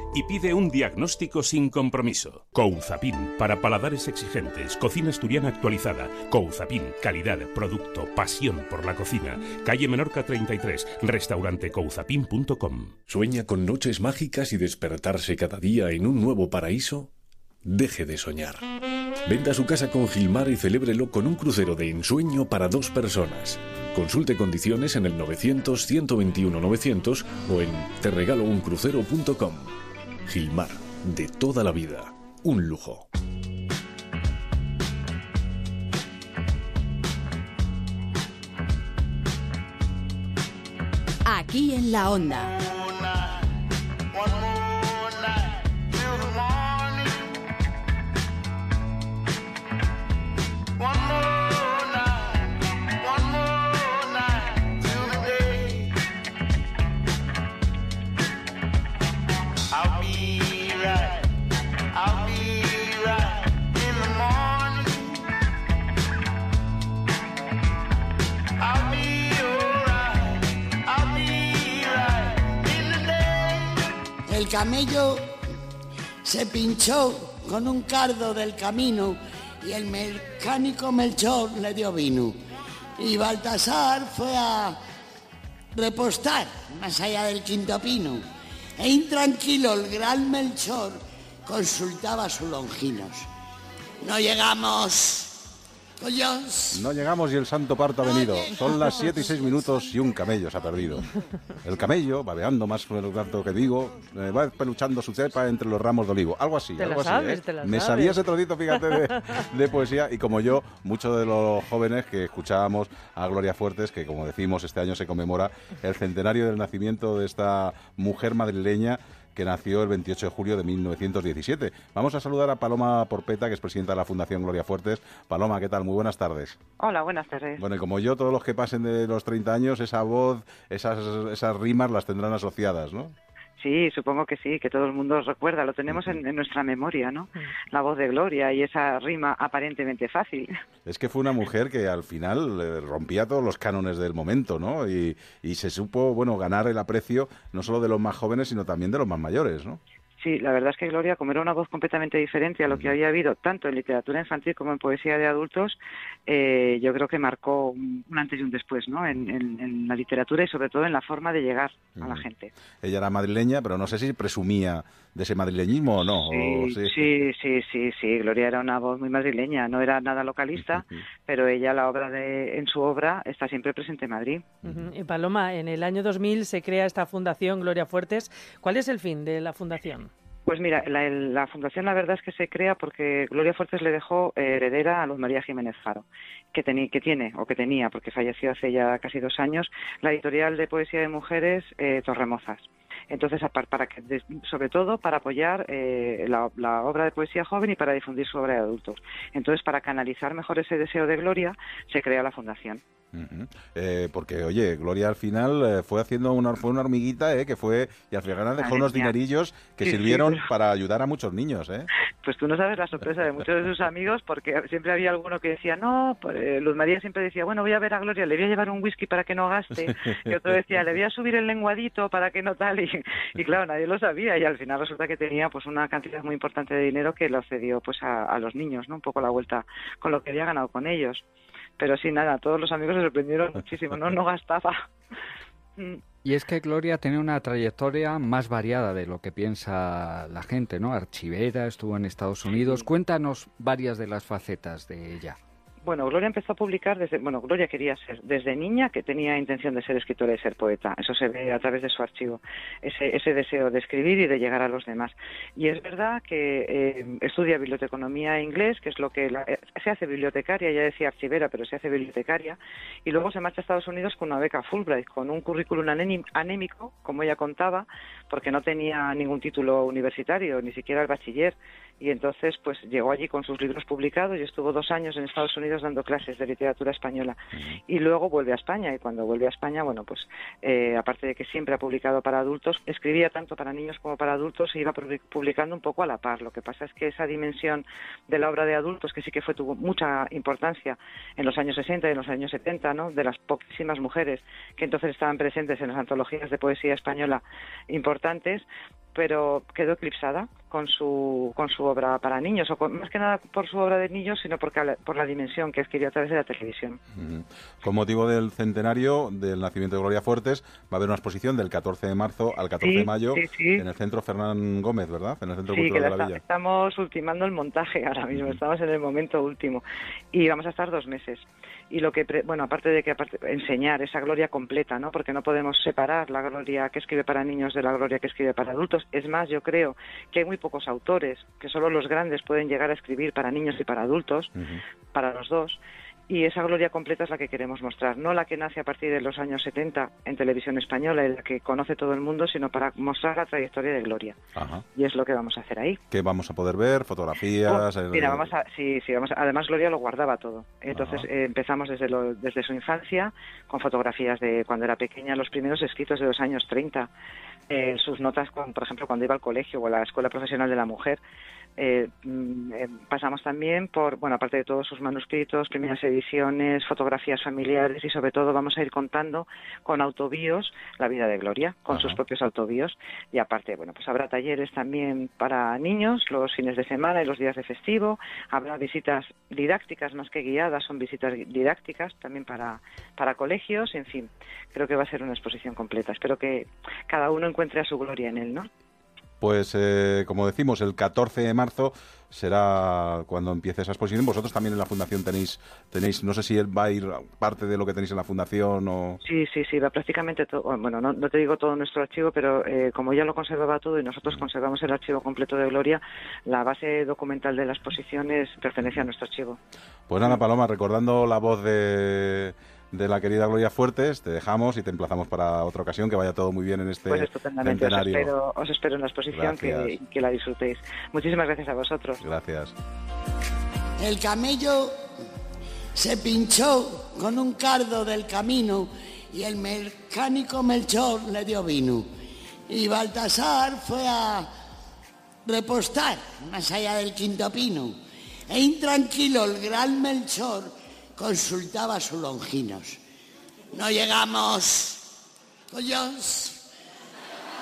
y pide un diagnóstico sin compromiso. Couzapin, para paladares exigentes, cocina asturiana actualizada. Couzapin, calidad, producto, pasión por la cocina. Calle Menorca 33, restaurante couzapin.com. ¿Sueña con noches mágicas y despertarse cada día en un nuevo paraíso? Deje de soñar. Venda su casa con Gilmar y celébrelo con un crucero de ensueño para dos personas. Consulte condiciones en el 900-121-900 o en terregalouncrucero.com. Gilmar, de toda la vida. Un lujo. Aquí en la onda. El camello se pinchó con un cardo del camino y el mecánico Melchor le dio vino. Y Baltasar fue a repostar más allá del quinto pino. E intranquilo el gran Melchor consultaba a sus longinos. No llegamos. No llegamos y el santo parto ha venido. Son las 7 y 6 minutos y un camello se ha perdido. El camello, babeando más por el tanto que digo, eh, va peluchando su cepa entre los ramos de olivo. Algo así, Te la algo así. ¿eh? te la Me sabes. sabía ese trocito, fíjate, de, de poesía. Y como yo, muchos de los jóvenes que escuchábamos a Gloria Fuertes, que como decimos, este año se conmemora el centenario del nacimiento de esta mujer madrileña que nació el 28 de julio de 1917. Vamos a saludar a Paloma Porpeta, que es presidenta de la Fundación Gloria Fuertes. Paloma, ¿qué tal? Muy buenas tardes. Hola, buenas tardes. Bueno, y como yo, todos los que pasen de los 30 años, esa voz, esas, esas rimas las tendrán asociadas, ¿no? Sí, supongo que sí, que todo el mundo recuerda, lo tenemos en, en nuestra memoria, ¿no? La voz de Gloria y esa rima aparentemente fácil. Es que fue una mujer que al final eh, rompía todos los cánones del momento, ¿no? Y, y se supo, bueno, ganar el aprecio no solo de los más jóvenes, sino también de los más mayores, ¿no? Sí, la verdad es que Gloria, como era una voz completamente diferente a lo que había habido tanto en literatura infantil como en poesía de adultos, eh, yo creo que marcó un antes y un después, ¿no? En, en- en la literatura y sobre todo en la forma de llegar a la gente. Ella era madrileña, pero no sé si presumía de ese madrileñismo o no. o Sí, sí, sí, sí, sí. Gloria era una voz muy madrileña, no era nada localista, pero ella, la obra de, en su obra, está siempre presente en Madrid. Y Paloma, en el año 2000 se crea esta fundación Gloria Fuertes. ¿Cuál es el fin de la fundación? Pues mira, la, fundación la verdad es que se crea porque Gloria Fuertes le dejó eh, heredera a Luz María Jiménez Faro, que, teni- que tiene, o que tenía, porque falleció hace ya casi dos años, la editorial de poesía de mujeres eh, Torremozas. Entonces, para que, sobre todo para apoyar eh, la, la obra de poesía joven y para difundir su obra de adultos. Entonces, para canalizar mejor ese deseo de gloria, se crea la fundación. Ujú. Eh, porque, oye, Gloria al final eh, fue haciendo una, fue una hormiguita, eh, que fue, y al final dejó unos dinerillos que Sí, sí, sirvieron pero- para ayudar a muchos niños, ¿eh? Pues tú no sabes la sorpresa de muchos de sus amigos, porque siempre había alguno que decía, no, pues, eh, Luz María siempre decía, bueno, voy a ver a Gloria, le voy a llevar un whisky para que no gaste, y otro decía, le voy a subir el lenguadito para que no tal, y, y claro, nadie lo sabía, y al final resulta que tenía pues una cantidad muy importante de dinero que lo cedió pues a, a los niños, ¿no? Un poco la vuelta con lo que había ganado con ellos. Pero sí, nada, todos los amigos se sorprendieron muchísimo, no, no gastaba. Mm. Y es que Gloria tiene una trayectoria más variada de lo que piensa la gente, ¿no? Archivera, estuvo en Estados Unidos. Cuéntanos varias de las facetas de ella. Bueno, Gloria empezó a publicar desde, bueno, Gloria quería ser desde niña que tenía intención de ser escritora y ser poeta. Eso se ve a través de su archivo, ese, ese deseo de escribir y de llegar a los demás. Y es verdad que eh, estudia biblioteconomía e inglés, que es lo que la- se hace bibliotecaria, ya decía archivera, pero se hace bibliotecaria, y luego se marcha a Estados Unidos con una beca Fulbright, con un currículum anémi- anémico, como ella contaba, porque no tenía ningún título universitario, ni siquiera el bachiller y entonces pues llegó allí con sus libros publicados y estuvo dos años en Estados Unidos dando clases de literatura española. Y luego vuelve a España y cuando vuelve a España bueno pues eh, aparte de que siempre ha publicado para adultos escribía tanto para niños como para adultos e iba publi- publicando un poco a la par. Lo que pasa es que esa dimensión de la obra de adultos que sí que fue tuvo mucha importancia en los años 60 y en los años 70 no de las poquísimas mujeres que entonces estaban presentes en las antologías de poesía española importantes pero quedó eclipsada con su con su obra para niños o con- más que nada por su obra de niños sino porque la- por la dimensión que escribió a través de la televisión. Con motivo del centenario del nacimiento de Gloria Fuertes, va a haber una exposición del 14 de marzo al 14 de mayo sí, sí. en el Centro Fernán Gómez, ¿verdad? En el Centro que Cultural la de la Villa. estamos ultimando el montaje ahora mismo, estamos en el momento último y vamos a estar dos meses. Y lo que, bueno, aparte de que aparte, enseñar esa gloria completa, ¿no? Porque no podemos separar la gloria que escribe para niños de la gloria que escribe para adultos. Es más, yo creo que hay muy pocos autores, que solo los grandes pueden llegar a escribir para niños y para adultos, para los dos. Y esa gloria completa es la que queremos mostrar, no la que nace a partir de los años 70 en televisión española la que conoce todo el mundo, sino para mostrar la trayectoria de Gloria. Ajá. Y es lo que vamos a hacer ahí. Que vamos a poder ver, fotografías. Oh, mira, vamos a, sí, sí, vamos a- además Gloria lo guardaba todo. Entonces eh, empezamos desde, lo- desde su infancia con fotografías de cuando era pequeña, los primeros escritos de los años 30, eh, sus notas, con, por ejemplo, cuando iba al colegio o a la Escuela Profesional de la Mujer. Eh, mm, eh, pasamos también por, bueno, aparte de todos sus manuscritos, primeras ediciones, fotografías familiares y sobre todo vamos a ir contando con autobíos la vida de Gloria, con sus propios autobíos y aparte, bueno, pues habrá talleres también para niños los fines de semana y los días de festivo, habrá visitas didácticas más que guiadas, son visitas didácticas también para, para colegios, en fin, creo que va a ser una exposición completa. Espero que cada uno encuentre a su gloria en él, ¿no? Pues, eh, como decimos, el 14 de marzo será cuando empiece esa exposición. Vosotros también en la Fundación tenéis, tenéis no sé si va a ir parte de lo que tenéis en la Fundación o... Sí, sí, sí, va prácticamente todo, bueno, no, no te digo todo nuestro archivo, pero eh, como ella lo conservaba todo y nosotros conservamos el archivo completo de Gloria, la base documental de la exposición es, pertenece a nuestro archivo. Pues nada, Paloma, recordando la voz de, de la querida Gloria Fuertes, te dejamos y te emplazamos para otra ocasión, que vaya todo muy bien en este Pues estupendamente, os espero, os espero en la exposición que la disfrutéis. Muchísimas gracias a vosotros. Gracias. El camello se pinchó con un cardo del camino y el mecánico Melchor le dio vino. Y Baltasar fue a repostar más allá del quinto pino. E intranquilo el gran Melchor consultaba a sus longinos. No llegamos, collos,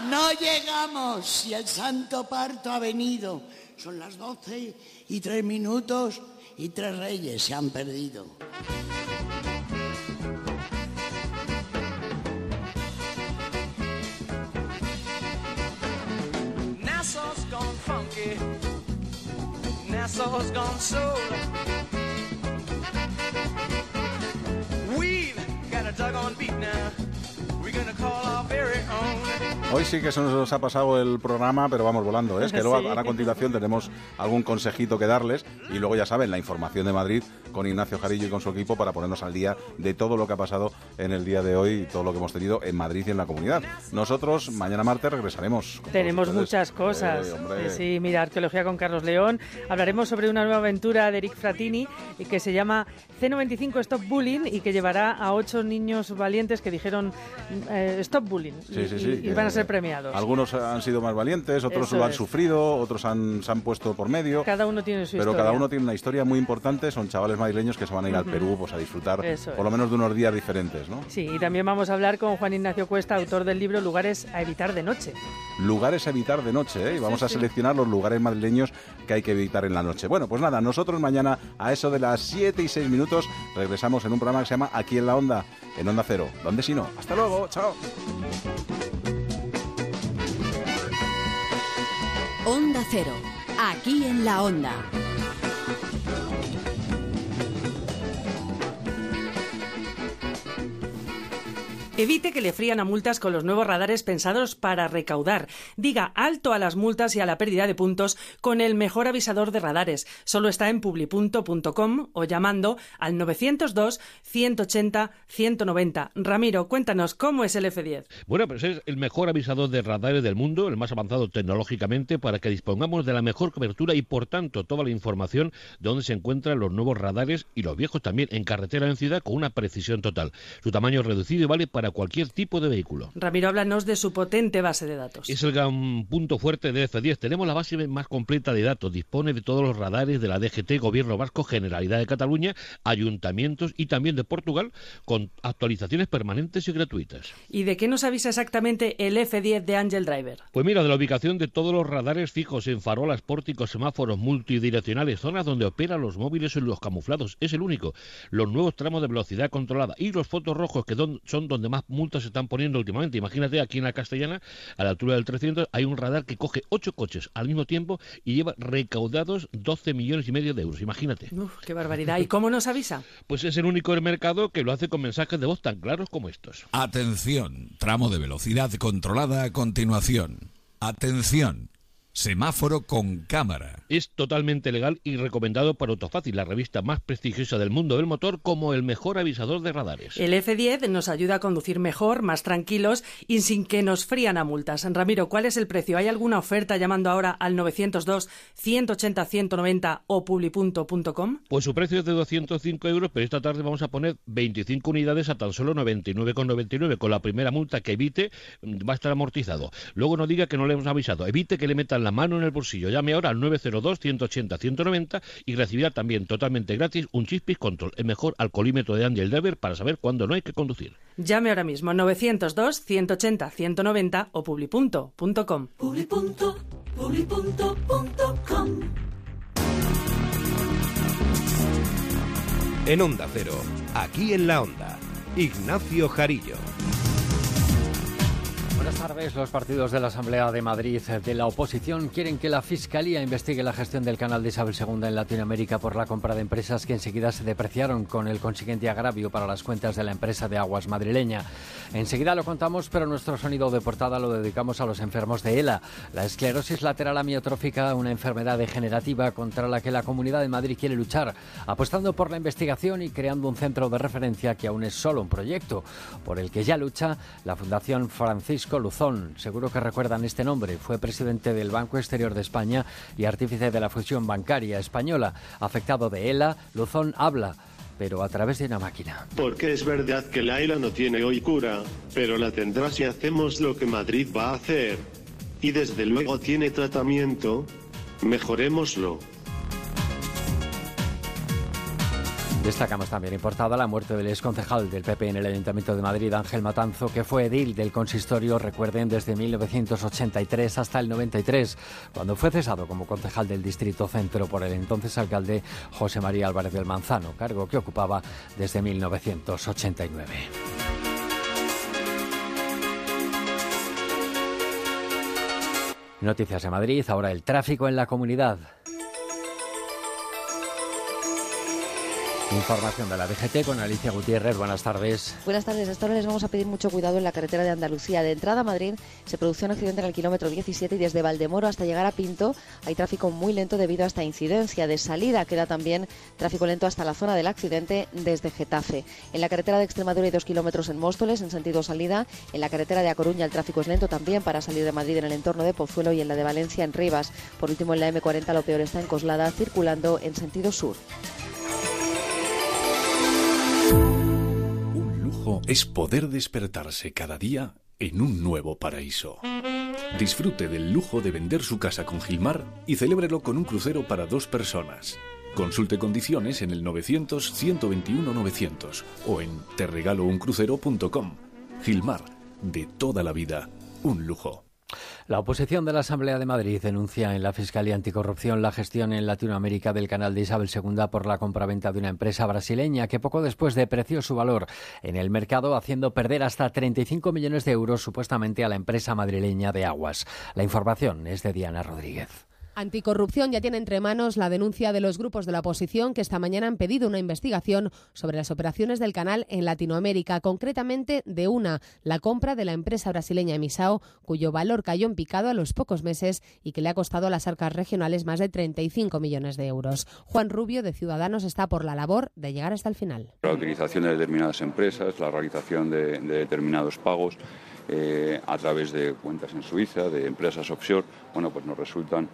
no llegamos y el santo parto ha venido. Son las doce y tres minutos y tres reyes se han perdido. Doggone beat now. Hoy sí que se nos ha pasado el programa, pero vamos volando. ¿eh? Es que luego Sí. ahora a continuación tenemos algún consejito que darles y luego ya saben la información de Madrid con Ignacio Jarillo y con su equipo para ponernos al día de todo lo que ha pasado en el día de hoy y todo lo que hemos tenido en Madrid y en la comunidad. Nosotros mañana martes regresaremos. Tenemos muchas cosas. Eh. Sí, mira, arqueología con Carlos León. Hablaremos sobre una nueva aventura de Eric Fratini y que se llama C95 Stop Bullying y que llevará a ocho niños valientes que dijeron eh, Stop Bullying Sí, y, sí, y- sí, y van a ser premiados. Algunos han sido más valientes, otros Eso lo han es. sufrido, otros han, se han puesto por medio. Cada uno tiene su Pero historia. cada uno tiene una historia muy importante. Son chavales madrileños que se van a ir al. Perú pues, a disfrutar Eso por lo menos de unos días diferentes. ¿no? Sí, y también vamos a hablar con Juan Ignacio Cuesta, autor del libro Lugares a evitar de noche. Lugares a evitar de noche, ¿eh? Y vamos a seleccionar los lugares madrileños que hay que evitar en la noche. Bueno, pues nada, nosotros mañana a eso de las 7 y 6 minutos regresamos en un programa que se llama Aquí en la Onda, en Onda Cero. ¿Dónde si no? Hasta luego, chao. Onda Cero. Aquí en la Onda. Evite que le frían a multas con los nuevos radares pensados para recaudar. Diga alto a las multas y a la pérdida de puntos con el mejor avisador de radares. Solo está en publipunto.com o llamando al 902 180 190. Ramiro, cuéntanos cómo es el F10. Bueno, pues es el mejor avisador de radares del mundo, el más avanzado tecnológicamente, para que dispongamos de la mejor cobertura y, por tanto, toda la información de dónde se encuentran los nuevos radares y los viejos también en carretera en ciudad con una precisión total. Su tamaño es reducido y vale para cualquier tipo de vehículo. Ramiro, háblanos de su potente base de datos. Es el gran punto fuerte de F10. Tenemos la base más completa de datos. Dispone de todos los radares de la DGT, Gobierno Vasco, Generalidad de Cataluña, ayuntamientos y también de Portugal, con actualizaciones permanentes y gratuitas. ¿Y de qué nos avisa exactamente el F10 de Angel Driver? Pues mira, de la ubicación de todos los radares fijos en farolas, pórticos, semáforos multidireccionales, zonas donde operan los móviles y los camuflados, es el único. Los nuevos tramos de velocidad controlada y los fotos rojos, que don- son donde más multas se están poniendo últimamente. Imagínate, aquí en la Castellana, a la altura del 300, hay un radar que coge ocho coches al mismo tiempo y lleva recaudados 12 millones y medio de euros. Imagínate. Uf, qué barbaridad. ¿Y cómo nos avisa? Pues es el único del mercado que lo hace con mensajes de voz tan claros como estos. Atención, tramo de velocidad controlada a continuación. Atención, semáforo con cámara. Es totalmente legal y recomendado por Autofácil, la revista más prestigiosa del mundo del motor, como el mejor avisador de radares. El F10 nos ayuda a conducir mejor, más tranquilos y sin que nos frían a multas. Ramiro, ¿cuál es el precio? ¿Hay alguna oferta llamando ahora al 902 180 190 o publi.com? Pues su precio es de 205 euros, pero esta tarde vamos a poner 25 unidades a tan solo 99,99. Con la primera multa que evite, mm, va a estar amortizado. Luego no diga que no le hemos avisado. Evite que le metan la mano en el bolsillo. Llame ahora al 902-180-190 y recibirá también totalmente gratis un Chispis Control, el mejor alcoholímetro de Angel Driver para saber cuándo no hay que conducir. Llame ahora mismo 902 180 190 o. Publi.com. Publi.com. En Onda Cero, aquí en la Onda, Ignacio Jarillo. Buenas tardes. Los partidos de la Asamblea de Madrid de la oposición quieren que la Fiscalía investigue la gestión del canal de Isabel II en Latinoamérica por la compra de empresas que enseguida se depreciaron con el consiguiente agravio para las cuentas de la empresa de aguas madrileña. Enseguida lo contamos, pero nuestro sonido de portada lo dedicamos a los enfermos de ELA, la esclerosis lateral amiotrófica, una enfermedad degenerativa contra la que la Comunidad de Madrid quiere luchar, apostando por la investigación y creando un centro de referencia que aún es solo un proyecto, por el que ya lucha la Fundación Francisco Luzón. Seguro que recuerdan este nombre. Fue presidente del Banco Exterior de España y artífice de la fusión bancaria española. Afectado de ELA, Luzón habla pero a través de una máquina. Porque es verdad que la ELA no tiene hoy cura, pero la tendrá si hacemos lo que Madrid va a hacer. Y desde luego tiene tratamiento. Mejorémoslo. Destacamos también importada la muerte del exconcejal del PP en el Ayuntamiento de Madrid, Ángel Matanzo, que fue edil del consistorio, recuerden, desde 1983 hasta el 93, cuando fue cesado como concejal del Distrito Centro por el entonces alcalde José María Álvarez del Manzano, cargo que ocupaba desde 1989. Noticias de Madrid, ahora el tráfico en la comunidad. Información de la DGT con Alicia Gutiérrez. Buenas tardes. Buenas tardes. Hasta ahora les vamos a pedir mucho cuidado en la carretera de Andalucía. De entrada a Madrid se produjo un accidente en el kilómetro 17 y desde Valdemoro hasta llegar a Pinto hay tráfico muy lento debido a esta incidencia. De salida queda también tráfico lento hasta la zona del accidente desde Getafe. En la carretera de Extremadura hay dos kilómetros en Móstoles en sentido salida. En la carretera de A Coruña el tráfico es lento también para salir de Madrid en el entorno de Pozuelo y en la de Valencia en Rivas. Por último en la M40 lo peor está en Coslada circulando en sentido sur. Es poder despertarse cada día en un nuevo paraíso. Disfrute del lujo de vender su casa con Gilmar y celébrelo con un crucero para dos personas. Consulte condiciones en el 900-121-900 o en terregalouncrucero.com. Gilmar, de toda la vida, un lujo. La oposición de la Asamblea de Madrid denuncia en la Fiscalía Anticorrupción la gestión en Latinoamérica del canal de Isabel II por la compraventa de una empresa brasileña que poco después depreció su valor en el mercado, haciendo perder hasta 35 millones de euros supuestamente a la empresa madrileña de aguas. La información es de Diana Rodríguez. Anticorrupción ya tiene entre manos la denuncia de los grupos de la oposición que esta mañana han pedido una investigación sobre las operaciones del canal en Latinoamérica, concretamente de una, la compra de la empresa brasileña Emisao, cuyo valor cayó en picado a los pocos meses y que le ha costado a las arcas regionales más de 35 millones de euros. Juan Rubio, de Ciudadanos, está por la labor de llegar hasta el final. La utilización de determinadas empresas, la realización de, de determinados pagos eh, a través de cuentas en Suiza, de empresas offshore, bueno, pues nos resultan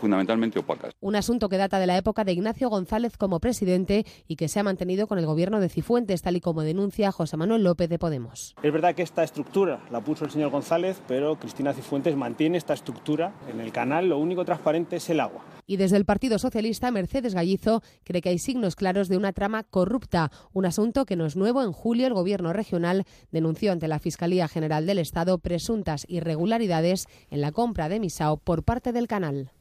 fundamentalmente opacas. Un asunto que data de la época de Ignacio González como presidente y que se ha mantenido con el gobierno de Cifuentes, tal y como denuncia José Manuel López de Podemos. Es verdad que esta estructura la puso el señor González, pero Cristina Cifuentes mantiene esta estructura en el canal. Lo único transparente es el agua. Y desde el Partido Socialista, Mercedes Gallizo cree que hay signos claros de una trama corrupta, un asunto que no es nuevo. En julio, el Gobierno regional denunció ante la Fiscalía General del Estado presuntas irregularidades en la compra de Misao por parte del canal.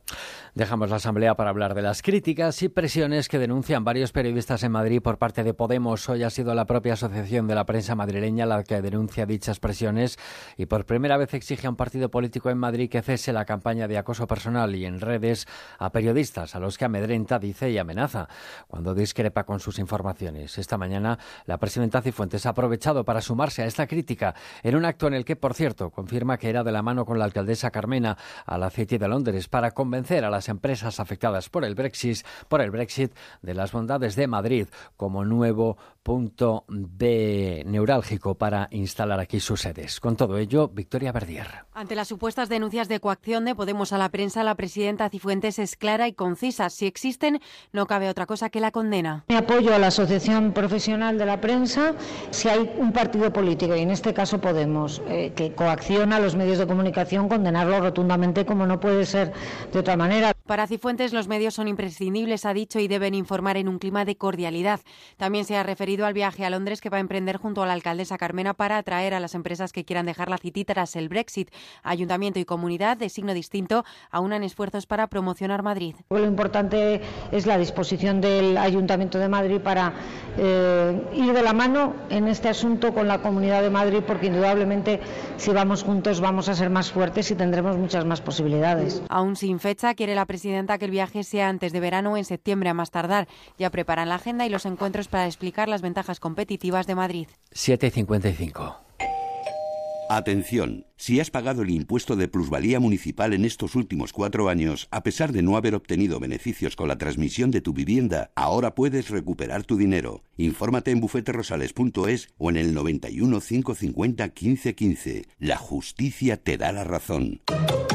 Dejamos la Asamblea para hablar de las críticas y presiones que denuncian varios periodistas en Madrid por parte de Podemos. Hoy ha sido la propia Asociación de la Prensa Madrileña la que denuncia dichas presiones y por primera vez exige a un partido político en Madrid que cese la campaña de acoso personal y en redes a periodistas a los que amedrenta, dice y amenaza cuando discrepa con sus informaciones. Esta mañana la presidenta Cifuentes ha aprovechado para sumarse a esta crítica en un acto en el que, por cierto, confirma que era de la mano con la alcaldesa Carmena a la City de Londres para convencer a las empresas afectadas por el Brexit, por el Brexit de las bondades de Madrid como nuevo punto de neurálgico para instalar aquí sus sedes. Con todo ello, Victoria Verdier. Ante las supuestas denuncias de coacción de Podemos a la prensa, la presidenta Cifuentes es clara y concisa. Si existen, no cabe otra cosa que la condena. Me apoyo a la Asociación Profesional de la Prensa si hay un partido político, y en este caso Podemos, eh, que coacciona a los medios de comunicación, condenarlo rotundamente como no puede ser de otra manera. Para Cifuentes, los medios son imprescindibles, ha dicho, y deben informar en un clima de cordialidad. También se ha referido al viaje a Londres que va a emprender junto a la alcaldesa Carmena para atraer a las empresas que quieran dejar la City tras el Brexit. Ayuntamiento y comunidad, de signo distinto, aunan esfuerzos para promocionar Madrid. Lo importante es la disposición del Ayuntamiento de Madrid para eh, ir de la mano en este asunto con la Comunidad de Madrid, porque indudablemente si vamos juntos vamos a ser más fuertes y tendremos muchas más posibilidades. Aún sin fecha, quiere la presidenta que el viaje sea antes de verano o en septiembre a más tardar. Ya preparan la agenda y los encuentros para explicar las ventajas competitivas de Madrid. 7.55. Atención, si has pagado el impuesto de plusvalía municipal en estos últimos cuatro años, a pesar de no haber obtenido beneficios con la transmisión de tu vivienda, ahora puedes recuperar tu dinero. Infórmate en bufeterosales.es o en el 91 550 1515. La justicia te da la razón.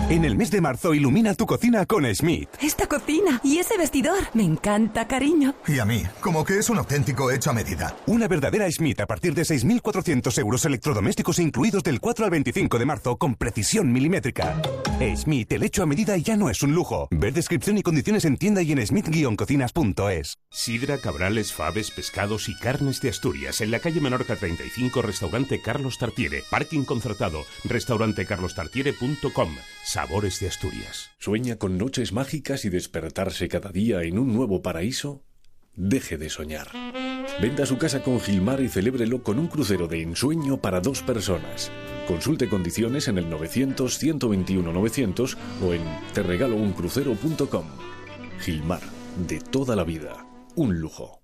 En el mes de marzo ilumina tu cocina con Schmidt. Esta cocina y ese vestidor. Me encanta, cariño. Y a mí, como que es un auténtico hecho a medida. Una verdadera Schmidt a partir de 6.400 euros electrodomésticos incluidos del 4 al 25 de marzo con precisión milimétrica. Schmidt, el hecho a medida ya no es un lujo. Ver descripción y condiciones en tienda y en schmidt-cocinas.es. Sidra, cabrales, faves, pescados y carnes de Asturias. En la calle Menorca 35, restaurante Carlos Tartiere. Parking concertado. Restaurantecarlostartiere.com. Sabores de Asturias. ¿Sueña con noches mágicas y despertarse cada día en un nuevo paraíso? Deje de soñar. Venda su casa con Gilmar y celébrelo con un crucero de ensueño para dos personas. Consulte condiciones en el 900-121-900 o en terregalouncrucero.com. Gilmar, de toda la vida, un lujo.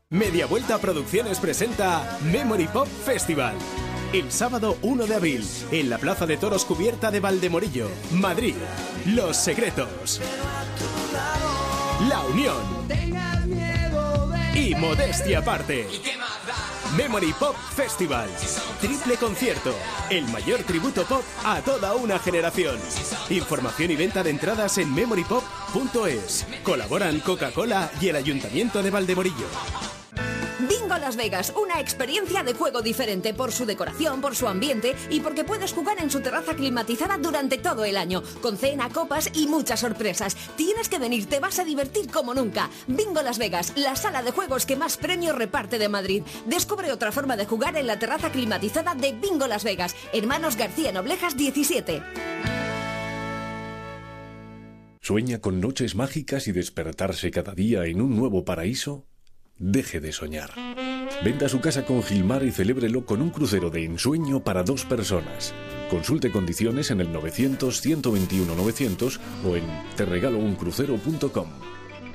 Media Vuelta Producciones presenta Memory Pop Festival. El sábado 1 de abril, en la Plaza de Toros Cubierta de Valdemorillo, Madrid. Los Secretos. La Unión. Y Modestia Aparte. Memory Pop Festival. Triple concierto. El mayor tributo pop a toda una generación. Información y venta de entradas en memorypop.es. Colaboran Coca-Cola y el Ayuntamiento de Valdemorillo. Bingo Las Vegas, una experiencia de juego diferente por su decoración, por su ambiente y porque puedes jugar en su terraza climatizada durante todo el año, con cena, copas y muchas sorpresas. Tienes que venir, te vas a divertir como nunca. Bingo Las Vegas, la sala de juegos que más premios reparte de Madrid. Descubre otra forma de jugar en la terraza climatizada de Bingo Las Vegas. Hermanos García Noblejas 17. ¿Sueña con noches mágicas y despertarse cada día en un nuevo paraíso? Deje de soñar. Venda su casa con Gilmar y celébrelo con un crucero de ensueño para dos personas. Consulte condiciones en el 900-121-900 o en terregalouncrucero.com.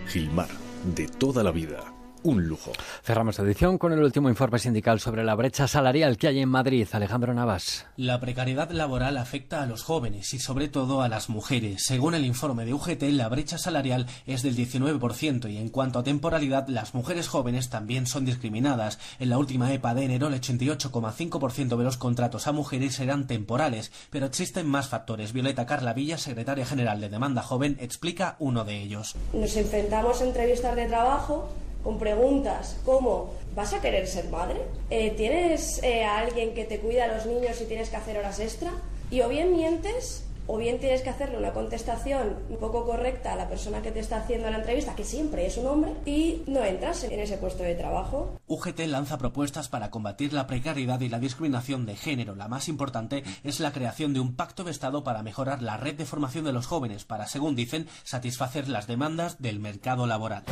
Gilmar, de toda la vida. Un lujo. Cerramos la edición con el último informe sindical sobre la brecha salarial que hay en Madrid. Alejandro Navas. La precariedad laboral afecta a los jóvenes y sobre todo a las mujeres. Según el informe de UGT, la brecha salarial es del 19% y en cuanto a temporalidad, las mujeres jóvenes también son discriminadas. En la última EPA de enero, el 88,5% de los contratos a mujeres eran temporales, pero existen más factores. Violeta Carla Villa, secretaria general de Demanda Joven, explica uno de ellos. Nos enfrentamos a entrevistas de trabajo con preguntas como ¿vas a querer ser madre? Eh, ¿Tienes eh, a alguien que te cuida a los niños y tienes que hacer horas extra? Y o bien mientes o bien tienes que hacerle una contestación un poco correcta a la persona que te está haciendo la entrevista, que siempre es un hombre, y no entras en ese puesto de trabajo. UGT lanza propuestas para combatir la precariedad y la discriminación de género. La más importante es la creación de un pacto de Estado para mejorar la red de formación de los jóvenes, para, según dicen, satisfacer las demandas del mercado laboral.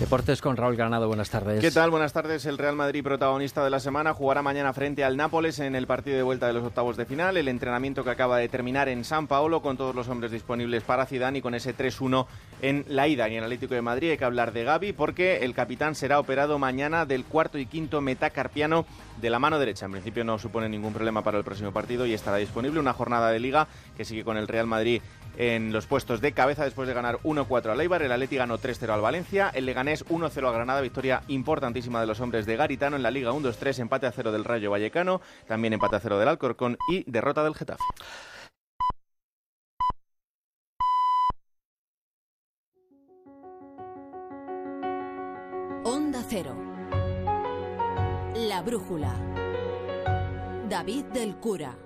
Deportes con Raúl Granado, buenas tardes. ¿Qué tal? Buenas tardes. El Real Madrid, protagonista de la semana, jugará mañana frente al Nápoles en el partido de vuelta de los octavos de final. El entrenamiento que acaba de terminar en San Paolo con todos los hombres disponibles para Zidane y con ese 3-1 en la ida. Y en Atlético de Madrid hay que hablar de Gaby porque el capitán será operado mañana del cuarto y quinto metacarpiano de la mano derecha. En principio no supone ningún problema para el próximo partido y estará disponible una jornada de liga que sigue con el Real Madrid en los puestos de cabeza después de ganar 1-4 al Eibar. El Atleti ganó 3-0 al Valencia. El Leganés 1-0 a Granada. Victoria importantísima de los hombres de Garitano en la Liga 1-2-3. Empate a 0 del Rayo Vallecano. También empate a 0 del Alcorcón y derrota del Getafe. Onda Cero. La brújula. David del Cura.